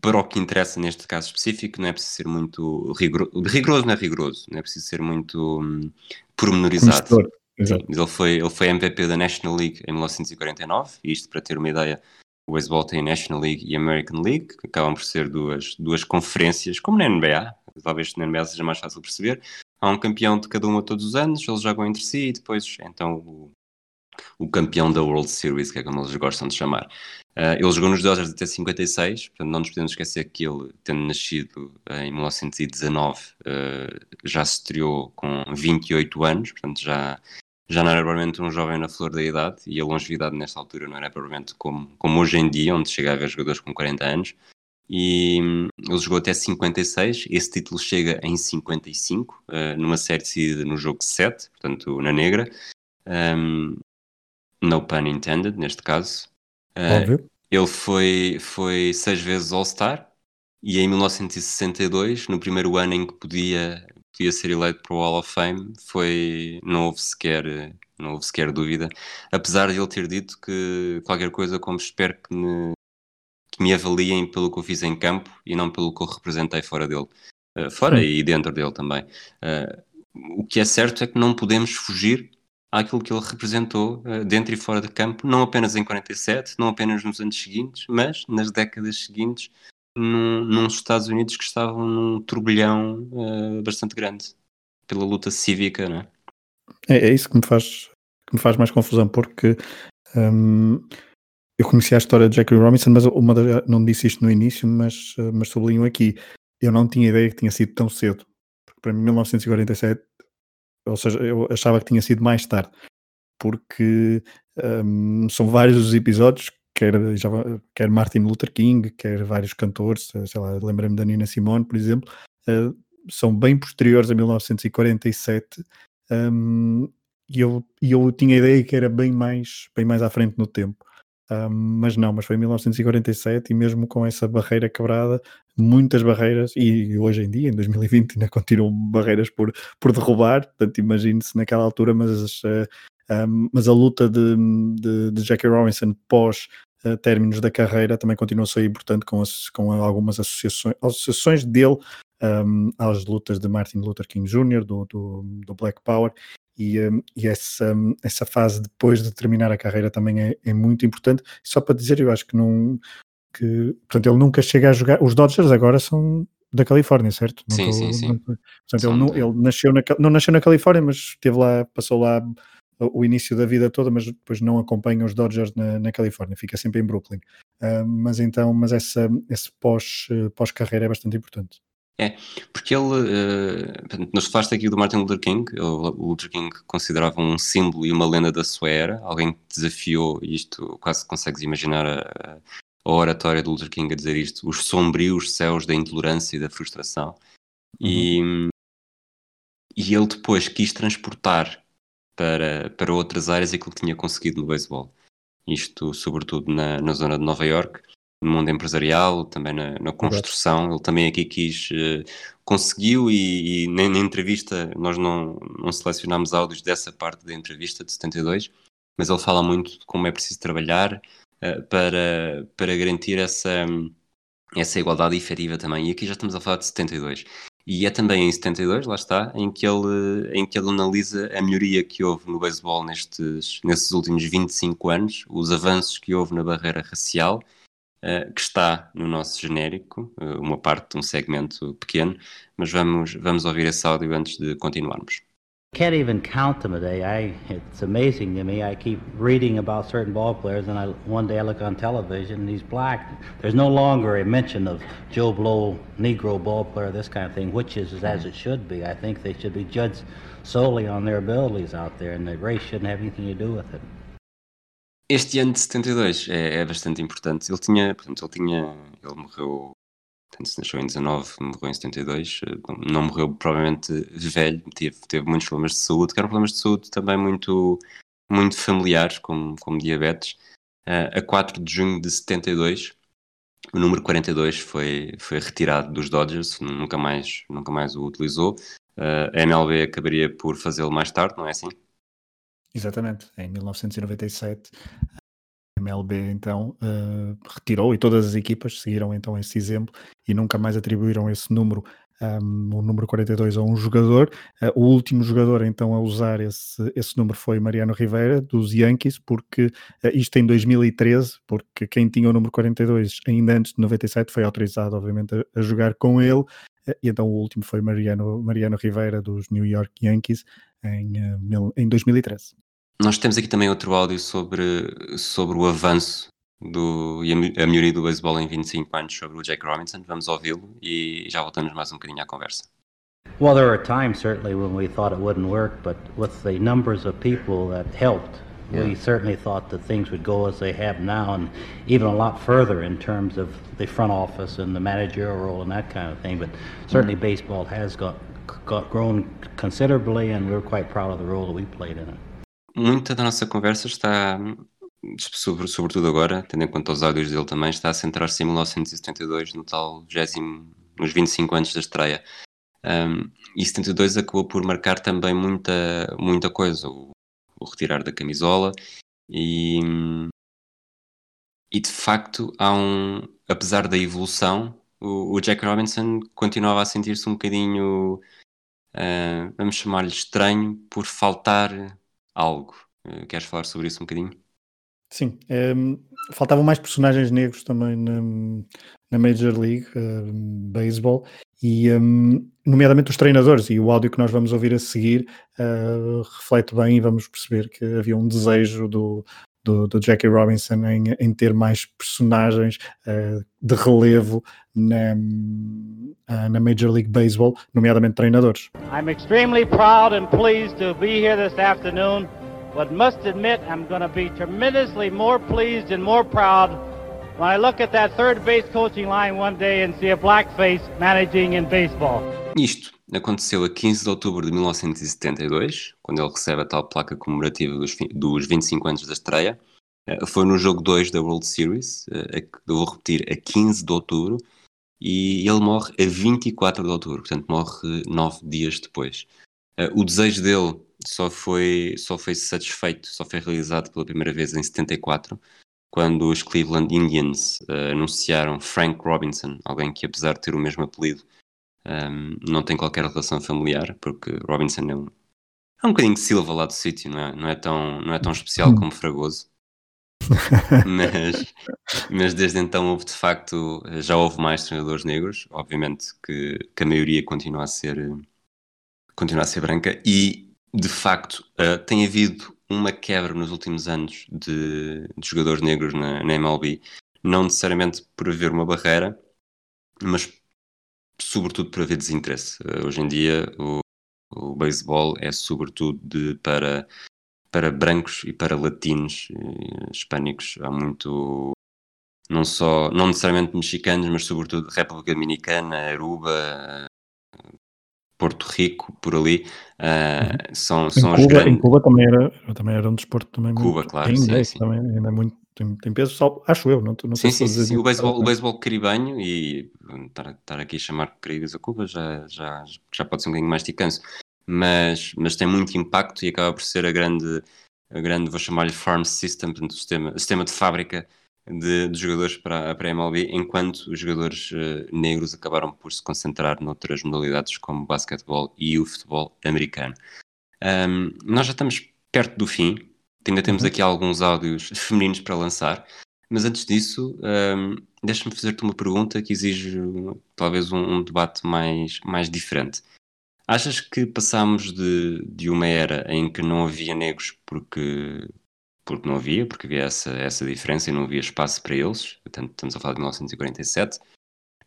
para o que interessa neste caso específico, não é preciso ser muito rigoroso, rigoroso não é rigoroso, não é preciso ser muito hum, pormenorizado. Ele foi, ele foi MVP da National League em 1949, e isto para ter uma ideia, o baseball tem National League e a American League, que acabam por ser duas, duas conferências, como na NBA, talvez na NBA seja mais fácil perceber. Há um campeão de cada uma todos os anos, eles jogam entre si e depois então o, o campeão da World Series, que é como eles gostam de chamar. Uh, ele jogou nos Dodgers até 56, portanto não nos podemos esquecer que ele, tendo nascido uh, em 1919, uh, já se estreou com 28 anos, portanto já, já não era provavelmente um jovem na flor da idade, e a longevidade nesta altura não era provavelmente como, como hoje em dia, onde chega a haver jogadores com 40 anos. E um, ele jogou até 56, esse título chega em 55, numa série decidida no jogo 7, portanto na negra. Um, no pun intended, neste caso. Uh, ele foi, foi seis vezes All-Star e em 1962, no primeiro ano em que podia, podia ser eleito para o Hall of Fame, foi, não, houve sequer, não houve sequer dúvida, apesar de ele ter dito que qualquer coisa como espero que me, que me avaliem pelo que eu fiz em campo e não pelo que eu representei fora dele. Uh, fora Sim. e dentro dele também. Uh, o que é certo é que não podemos fugir àquilo que ele representou uh, dentro e fora de campo, não apenas em 47, não apenas nos anos seguintes, mas nas décadas seguintes, num, nos Estados Unidos que estavam num turbilhão uh, bastante grande pela luta cívica, não é? É, é isso que me faz que me faz mais confusão, porque um, eu conheci a história de Jackie Robinson, mas uma das, não disse isto no início, mas, eh, mas sublinho aqui. Eu não tinha ideia que tinha sido tão cedo. Porque para mim, 1947 ou seja, eu achava que tinha sido mais tarde, porque um, são vários os episódios, quer, já, quer Martin Luther King, quer vários cantores, sei lá, lembrei-me da Nina Simone, por exemplo, uh, são bem posteriores a 1947, um, e eu, e eu tinha a ideia que era bem mais, bem mais à frente no tempo. Um, mas não, mas foi em 1947 e mesmo com essa barreira quebrada, muitas barreiras, e hoje em dia, em 2020, ainda continuam barreiras por, por derrubar, portanto imagine-se naquela altura, mas, uh, um, mas a luta de, de, de Jackie Robinson pós uh, términos da carreira também continua a ser importante com, as, com algumas associações, associações dele um, às lutas de Martin Luther King Jr., do, do, do Black Power, e, um, e essa, um, essa fase depois de terminar a carreira também é, é, muito importante. Só para dizer, eu acho que não. Que, portanto, ele nunca chega a jogar. Os Dodgers agora são da Califórnia, certo? Não sim, tô, sim, sim. Não, portanto, ele, não, ele, nasceu na, não nasceu na Califórnia, mas teve lá, passou lá o início da vida toda, mas depois não acompanha os Dodgers na, na Califórnia, fica sempre em Brooklyn. Uh, mas então, mas essa, esse pós, uh, pós-carreira é bastante importante. É, porque ele, uh, nos falaste aqui do Martin Luther King, o Luther King considerava um símbolo e uma lenda da sua era, alguém que desafiou, isto quase consegues imaginar a, a oratória do Luther King a dizer isto, os sombrios céus da intolerância e da frustração. E, e ele depois quis transportar para, para outras áreas aquilo que tinha conseguido no beisebol. Isto, sobretudo, na, na zona de Nova York, no mundo empresarial, também na, na construção. Ele também aqui quis, uh, conseguiu, e, e na, na, entrevista nós não, não selecionámos áudios dessa parte da entrevista de 72, mas ele fala muito de como é preciso trabalhar uh, para, para garantir essa, essa igualdade efetiva também. E aqui já estamos a falar de 72. E é também em 72, lá está, em que ele, em que ele analisa a melhoria que houve no beisebol nestes, nesses últimos 25 anos, os avanços que houve na barreira racial uh, que está no nosso genérico, uh, uma parte de um segmento pequeno, mas vamos, vamos ouvir esse áudio antes de continuarmos. Can't even count them a day. I, it's amazing to me. I keep reading about certain ball players, and I, one day I look on television and he's black. There's no longer a mention of Joe Blow, Negro ball player, this kind of thing, which is as it should be. I think they should be judged solely on their abilities out there, and the race shouldn't have anything to do with it. Este ano de 72 é, é bastante importante. Ele tinha, portanto, ele tinha, ele morreu, portanto, se nasceu em 19, morreu em 72, eh, não morreu provavelmente velho, teve, teve muitos problemas de saúde, que eram problemas de saúde também muito, muito familiares, como, como diabetes. Uh, a 4 de junho de 72, o número 42 foi, foi retirado dos Dodgers, nunca mais, nunca mais o utilizou. Uh, a MLB acabaria por fazê-lo mais tarde, não é assim? Exatamente, em 1997 a MLB então uh, retirou e todas as equipas seguiram então esse exemplo e nunca mais atribuíram esse número, um, o número 42 a um jogador. Uh, o último jogador então a usar esse, esse número foi Mariano Rivera, dos Yankees, porque uh, isto em 2013, porque quem tinha o número 42 ainda antes de 97 foi autorizado obviamente a, a jogar com ele, e então o último foi Mariano, Mariano Rivera dos New York Yankees em, em 2013. Nós temos aqui também outro áudio sobre, sobre o avanço do, e a melhoria do beisebol em 25 anos sobre o Jake Robinson. Vamos ouvi-lo e já voltamos mais um bocadinho à conversa. Well, there were times certainly when we thought it wouldn't work, but with the numbers of people that helped, yeah. we certainly thought that things would go as they have now, and even a lot further in terms of the front office and the managerial role and that kind of thing. But certainly, mm-hmm. baseball has got, got grown considerably, and we're quite proud of the role that we played in it. Muita da nossa conversa está, sobre, sobretudo agora, tendo em conta os áudios dele também, está a centrar-se em 1972, no tal 20, nos 25 anos da estreia. Um, e 72 acabou por marcar também muita, muita coisa, o, o retirar da camisola e, e de facto há um, apesar da evolução, o, o Jack Robinson continuava a sentir-se um bocadinho, uh, vamos chamar-lhe estranho, por faltar algo. Uh, queres falar sobre isso um bocadinho? Sim, ehm, faltavam mais personagens negros também na, na Major League uh, Baseball e um, nomeadamente os treinadores e o áudio que nós vamos ouvir a seguir uh, reflete bem e vamos perceber que havia um desejo do, do, do Jackie Robinson em, em, ter mais personagens uh, de relevo na, uh, na Major League Baseball, nomeadamente treinadores. I'm extremely proud and pleased to be here this afternoon, but must admit I'm going to be tremendously more pleased and more proud when I look at that third base coaching line one day and see a black face managing in baseball. Isto aconteceu a 15 de outubro de 1972, quando ele recebe a tal placa comemorativa dos, dos 25 anos da estreia. Eh, foi no jogo 2 da World Series, eh, eu vou repetir, a 15 de outubro, e ele morre a 24 de outubro, portanto morre nove dias depois. Eh, o desejo dele só foi, só foi satisfeito, só foi realizado pela primeira vez em 74, quando os Cleveland Indians anunciaram Frank Robinson, alguém que apesar de ter o mesmo apelido, um, não tem qualquer relação familiar, porque Robinson é um, é um bocadinho de Silva lá do sítio, não é? Não é tão, não é tão especial como Fragoso. mas, mas desde então houve de facto, já houve mais treinadores negros, obviamente que, que a maioria continua a ser continua a ser branca e de facto uh, tem havido uma quebra nos últimos anos de, de jogadores negros na, na, MLB, não necessariamente por haver uma barreira, mas sobretudo por haver desinteresse. Uh, hoje em dia o, o beisebol é sobretudo de, para, para brancos e para latinos, e hispânicos. Há muito não só, não necessariamente mexicanos, mas sobretudo República Dominicana, Aruba, Porto Rico, por ali, uh, são, são Cuba, grandes... Em Cuba também era, também era um desporto também Cuba, muito... claro, sim, sim. também ainda é muito, tem, tem peso, só, acho eu, não, não Sim, sei sim, se sim, o beisebol, o beisebol caribenho e estar, estar aqui a chamar Caribes a Cuba já, já, já pode ser um bocadinho mais ticanço, mas, mas tem muito impacto e acaba por ser a grande, a grande vou chamar-lhe farm system, portanto, o sistema, o sistema de fábrica de, de jogadores para, para a MLB, enquanto os jogadores uh, negros acabaram por se concentrar noutras modalidades como o basquetebol e o futebol americano. Um, nós já estamos perto do fim, ainda temos Uhum. aqui alguns áudios femininos para lançar, mas antes disso, um, deixa-me fazer-te uma pergunta que exige talvez um, um, debate mais, mais diferente. Achas que passámos de, de uma era em que não havia negros porque porque não havia, porque havia essa, essa diferença e não havia espaço para eles, portanto estamos a falar de 1947,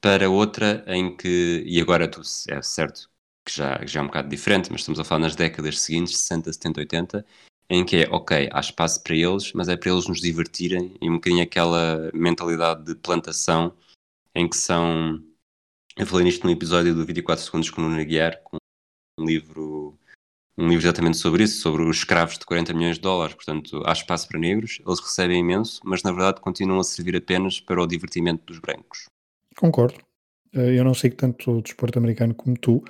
para outra em que, e agora tu, é certo que já, já é um bocado diferente, mas estamos a falar nas décadas seguintes, 60, 70, 80, em que é, ok, há espaço para eles, mas é para eles nos divertirem, e um bocadinho aquela mentalidade de plantação, em que são, eu falei nisto num episódio do 24 Segundos com o Nuno Aguiar, com um livro um livro exatamente sobre isso, sobre os escravos de 40 milhões de dólares. Portanto, há espaço para negros, eles recebem imenso, mas na verdade continuam a servir apenas para o divertimento dos brancos. Concordo. Eh, Eu não sei tanto o desporto americano como tu,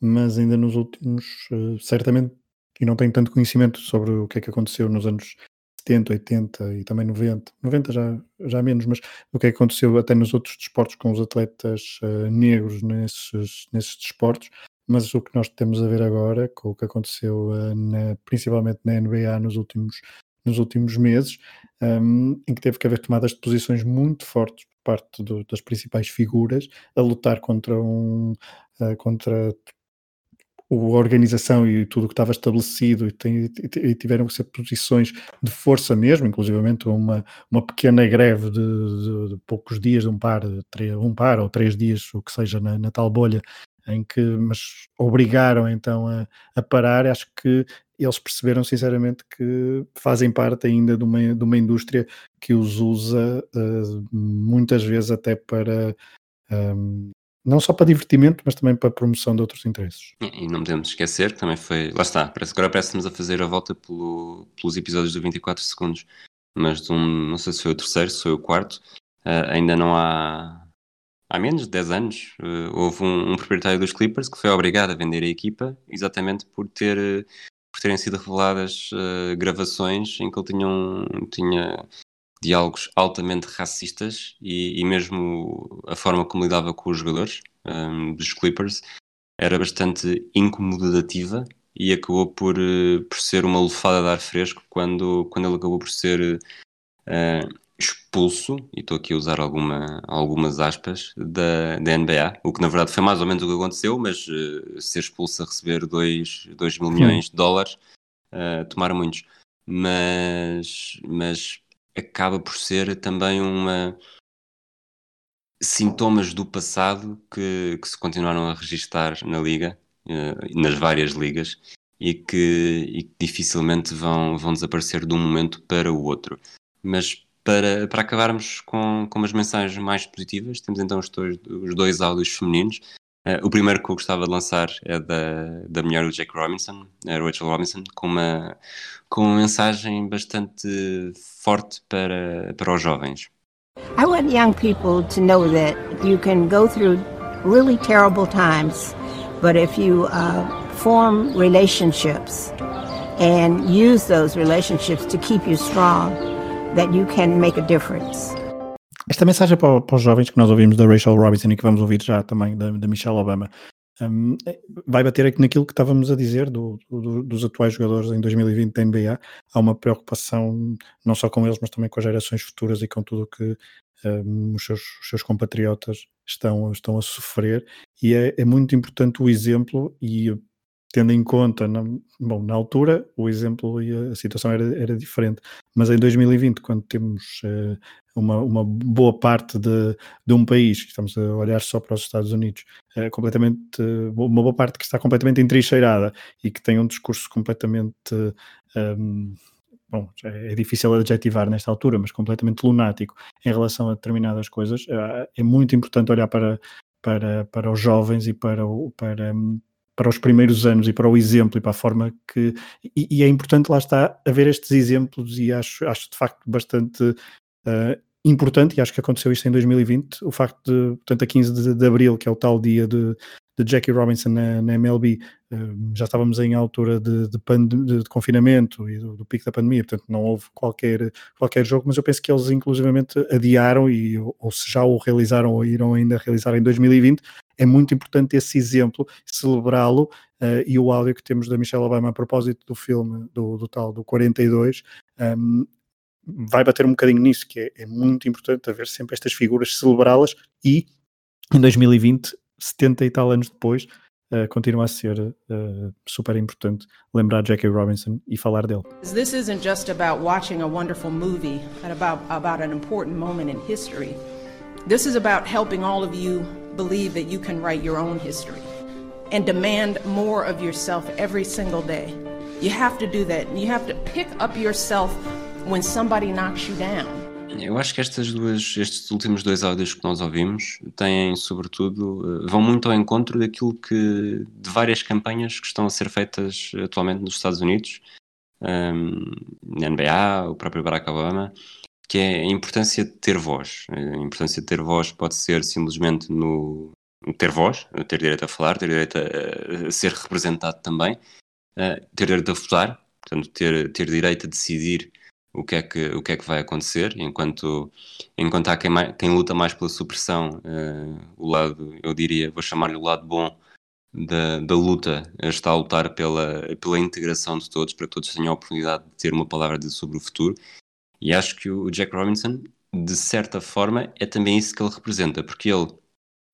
mas ainda nos últimos, eh, certamente, e não tenho tanto conhecimento sobre o que é que aconteceu nos anos 70, 80 e também 90, 90 já, já menos, mas o que é que aconteceu até nos outros desportos com os atletas uh, negros nesses, nesses desportos, mas o que nós temos a ver agora, com o que aconteceu uh, na, principalmente na NBA nos últimos, nos últimos meses, um, em que teve que haver tomadas de posições muito fortes por parte do, das principais figuras a lutar contra um uh, contra a organização e tudo o que estava estabelecido e, tem, e, tiveram que ser posições de força mesmo, inclusivamente uma, uma pequena greve de, de, de poucos dias, de um par, três, um par ou três dias, o que seja na, na tal bolha, em que mas obrigaram então a, a parar. Acho que eles perceberam sinceramente que fazem parte ainda de uma, de uma indústria que os usa uh, muitas vezes até para um, não só para divertimento, mas também para promoção de outros interesses. E não podemos esquecer que também foi, lá está, parece, agora parece-nos a fazer a volta pelo, pelos episódios do 24 segundos, mas de um, não sei se foi o terceiro, se foi o quarto, uh, ainda não há, há menos de 10 anos, uh, houve um, um, proprietário dos Clippers que foi obrigado a vender a equipa exatamente por ter por terem sido reveladas uh, gravações em que ele tinha, um, tinha diálogos altamente racistas e, e, mesmo a forma como lidava com os jogadores um, dos Clippers era bastante incomodativa e acabou por, uh, por ser uma lufada de ar fresco quando, quando ele acabou por ser uh, expulso, e estou aqui a usar alguma, algumas aspas, da, da NBA, o que na verdade foi mais ou menos o que aconteceu, mas uh, ser expulso a receber 2 mil milhões de dólares, tomaram muitos. Mas, mas acaba por ser também uma sintomas do passado que, que se continuaram a registar na liga, uh, nas várias ligas, e que, e que dificilmente vão, vão desaparecer de um momento para o outro. Mas para, para acabarmos com, com umas mensagens mais positivas, temos então os dois, os dois áudios femininos. Uh, o primeiro que eu gostava de lançar é da, da mulher do Jack Robinson, a Rachel Robinson, com uma, com uma mensagem bastante forte para, para os jovens. I want young people to know that you can go through really terrible times, but if you uh, form relationships and use those relationships to keep you strong, that you can make a difference. Esta mensagem para, para, os jovens que nós ouvimos da Rachel Robinson e que vamos ouvir já também da, da Michelle Obama um, vai bater aqui naquilo que estávamos a dizer do, do, dos atuais jogadores em 2020 da NBA. Há uma preocupação não só com eles, mas também com as gerações futuras e com tudo o que um, os, seus, os, seus, compatriotas estão, estão a sofrer. E é, é muito importante o exemplo e tendo em conta, na, bom, na altura o exemplo e a, situação era, era, diferente, mas em 2020, quando temos uh, uma, uma, boa parte de, de, um país, estamos a olhar só para os Estados Unidos, uh, completamente, uh, uma boa parte que está completamente entrincheirada e que tem um discurso completamente um, bom, é difícil adjetivar nesta altura, mas completamente lunático em relação a determinadas coisas, é muito importante olhar para, para, para os jovens e para, para, para os primeiros anos e para o exemplo e para a forma que. E, e é importante lá está haver estes exemplos e acho, acho de facto bastante uh, importante, e acho que aconteceu isto em 2020, o facto de, portanto, a 15 de, de abril, que é o tal dia de, de Jackie Robinson na, na MLB, uh, eh, já estávamos em altura de, de, de confinamento e do, do, pico da pandemia, portanto não houve qualquer, qualquer jogo, mas eu penso que eles inclusivamente adiaram e ou se já o realizaram ou irão ainda realizar em 2020, é muito importante esse exemplo, celebrá-lo uh, e o áudio que temos da Michelle Obama a propósito do filme, do, do tal, do 42, um, vai bater um bocadinho nisso, que é, é muito importante haver sempre estas figuras, celebrá-las e em 2020, 70 e tal anos depois, uh, continua a ser uh, super importante lembrar Jackie Robinson e falar dele. This isn't just about watching a wonderful movie and about, about an important moment in history. This is about helping all of you believe that you can write your own history and demand more of yourself every single day. You have to do that. You have to pick up yourself when somebody knocks you down. Eu acho que estas duas, estes últimos dois áudios que nós ouvimos têm, sobretudo, eh, vão muito ao encontro daquilo que, de várias campanhas que estão a ser feitas atualmente nos Estados Unidos, um, ehm, na NBA, o próprio Barack Obama, que é a importância de ter voz. A importância de ter voz pode ser simplesmente no ter voz, ter direito a falar, ter direito a, a ser representado também, ter direito a votar, portanto, ter, ter direito a decidir o que é que, o que, é que vai acontecer, enquanto, enquanto há quem, mais, quem luta mais pela supressão, uh, o lado, eu diria, vou chamar-lhe o lado bom da, da luta, está a lutar pela, pela integração de todos, para que todos tenham a oportunidade de ter uma palavra sobre o futuro. E acho que o Jack Robinson, de certa forma, é também isso que ele representa, porque ele,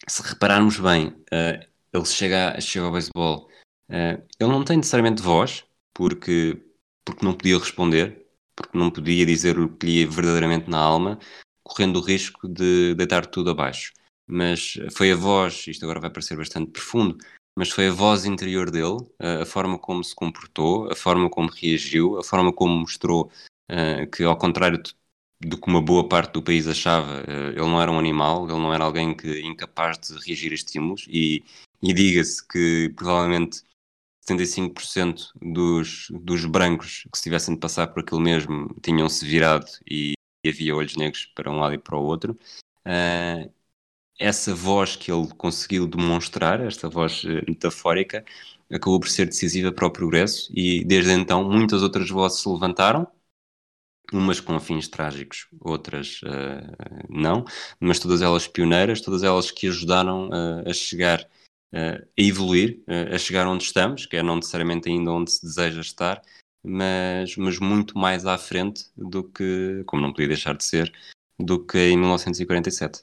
se repararmos bem, uh, ele chega, chega ao beisebol, uh, ele não tem necessariamente voz, porque, porque não podia responder, porque não podia dizer o que lhe verdadeiramente na alma, correndo o risco de deitar tudo abaixo. Mas foi a voz, isto agora vai parecer bastante profundo, mas foi a voz interior dele, a forma como se comportou, a forma como reagiu, a forma como mostrou uh, que, ao contrário do que uma boa parte do país achava, uh, ele não era um animal, ele não era alguém que incapaz de reagir a estímulos, e, e diga-se que provavelmente 75% dos, dos brancos que se tivessem de passar por aquilo mesmo tinham-se virado e, e, havia olhos negros para um lado e para o outro. Uh, essa voz que ele conseguiu demonstrar, esta voz eh, metafórica, acabou por ser decisiva para o progresso e desde então muitas outras vozes se levantaram, umas com fins trágicos, outras uh, não, mas todas elas pioneiras, todas elas que ajudaram uh, a chegar a evoluir, a chegar onde estamos, que é não necessariamente ainda onde se deseja estar, mas, mas muito mais à frente do que, como não podia deixar de ser, do que em 1947.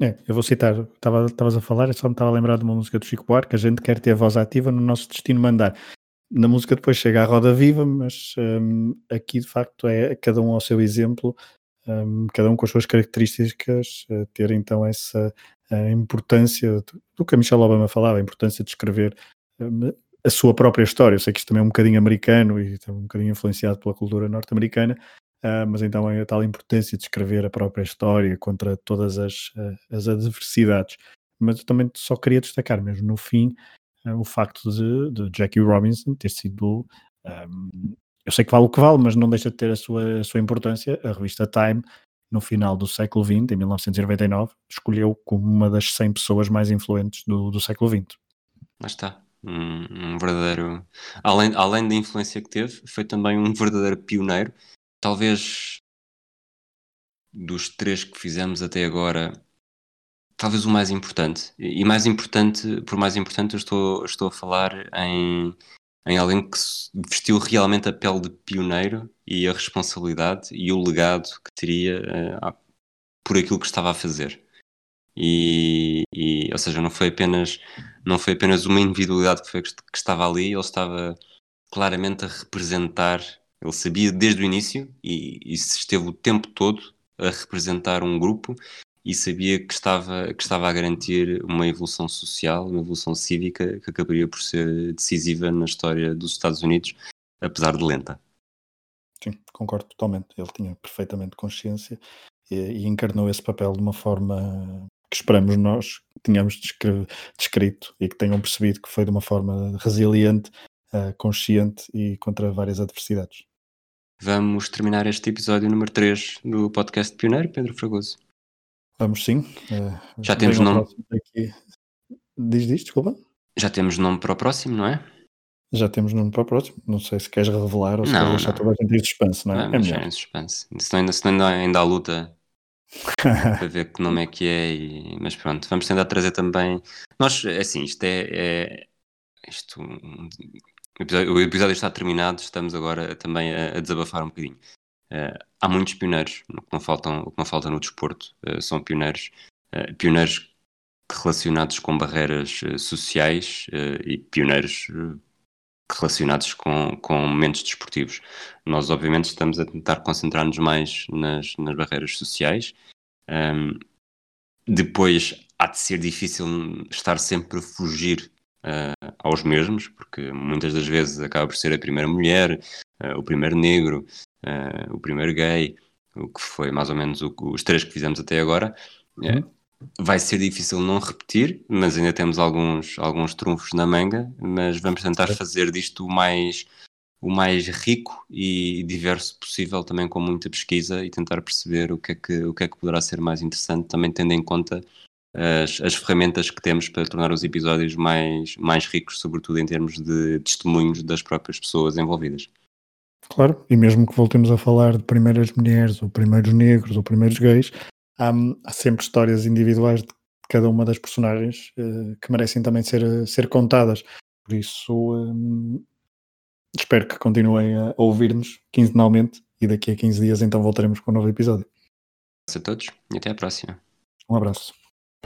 É, eu vou citar, estavas a falar, só me estava a lembrar de uma música do Chico Buarque, a gente quer ter voz ativa no nosso destino mandar. Na música depois chega a roda viva, mas um, aqui de facto é cada um ao seu exemplo, um, cada um com as suas características, ter então essa a importância do que a Michelle Obama falava, a importância de escrever hum, a sua própria história. Eu sei que isto também é um bocadinho americano e um bocadinho influenciado pela cultura norte-americana, uh, mas então é a tal importância de escrever a própria história contra todas as, uh, as adversidades. Mas eu também só queria destacar mesmo no fim uh, o facto de, de, Jackie Robinson ter sido. Um, eu sei que vale o que vale, mas não deixa de ter a sua, a sua importância. A revista Time no final do século XX, em 1999, escolheu como uma das 100 pessoas mais influentes do, do século XX. Lá está. Um, um, verdadeiro. Além, além da influência que teve, foi também um verdadeiro pioneiro. Talvez dos três que fizemos até agora, talvez o mais importante. E mais importante, por mais importante, eu estou, estou a falar em em alguém que vestiu realmente a pele de pioneiro e a responsabilidade e o legado que teria uh, por aquilo que estava a fazer. E, e, ou seja, não foi apenas não foi apenas uma individualidade que, foi, que estava ali, ele estava claramente a representar, ele sabia desde o início e, e esteve o tempo todo a representar um grupo e sabia que estava, que estava a garantir uma evolução social, uma evolução cívica que acabaria por ser decisiva na história dos Estados Unidos, apesar de lenta. Sim, concordo totalmente. Ele tinha perfeitamente consciência e, e encarnou esse papel de uma forma que esperamos nós que tenhamos descrito e que tenham percebido que foi de uma forma resiliente, uh, consciente e contra várias adversidades. Vamos terminar este episódio número 3 do podcast Pioneiro, Pedro Fragoso. Vamos sim. Uh, Já temos nome. Aqui. Diz, diz, desculpa. Já temos nome para o próximo, não é? Já temos nome para o próximo. Não sei se queres revelar ou se queres deixar toda a gente em suspense, não é? Vamos é melhor. em suspense. Se não ainda, se ainda, ainda há luta para ver que nome é que é. E... Mas pronto, vamos tentar trazer também. Nós, é assim, isto é. é... Isto, o episódio, o episódio está terminado, estamos agora também a, a desabafar um bocadinho. Uh, há muitos pioneiros, o que não, faltam, o que não falta no desporto uh, são pioneiros, uh, pioneiros relacionados com barreiras sociais e pioneiros relacionados com, com momentos desportivos. Nós, obviamente, estamos a tentar concentrar-nos mais nas, nas barreiras sociais. Um, depois, há de ser difícil estar sempre a fugir uh, aos mesmos, porque muitas das vezes acaba por ser a primeira mulher, uh, o primeiro negro, uh, o primeiro gay, o que foi mais ou menos o, os três que fizemos até agora. Uhum. Vai ser difícil não repetir, mas ainda temos alguns, alguns trunfos na manga, mas vamos tentar fazer disto o mais, o mais rico e diverso possível, também com muita pesquisa e tentar perceber o que é que, o que, é que poderá ser mais interessante, também tendo em conta as, as ferramentas que temos para tornar os episódios mais, mais ricos, sobretudo em termos de testemunhos das próprias pessoas envolvidas. Claro, e mesmo que voltemos a falar de primeiras mulheres, ou primeiros negros, ou primeiros gays, há, há sempre histórias individuais de cada uma das personagens uh, que merecem também ser, ser contadas. Por isso, um, espero que continuem a ouvir-nos quinzenalmente e daqui a 15 dias então voltaremos com um novo episódio. a todos e até à próxima. Um abraço.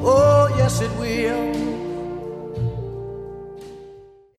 Oh, yes, it will.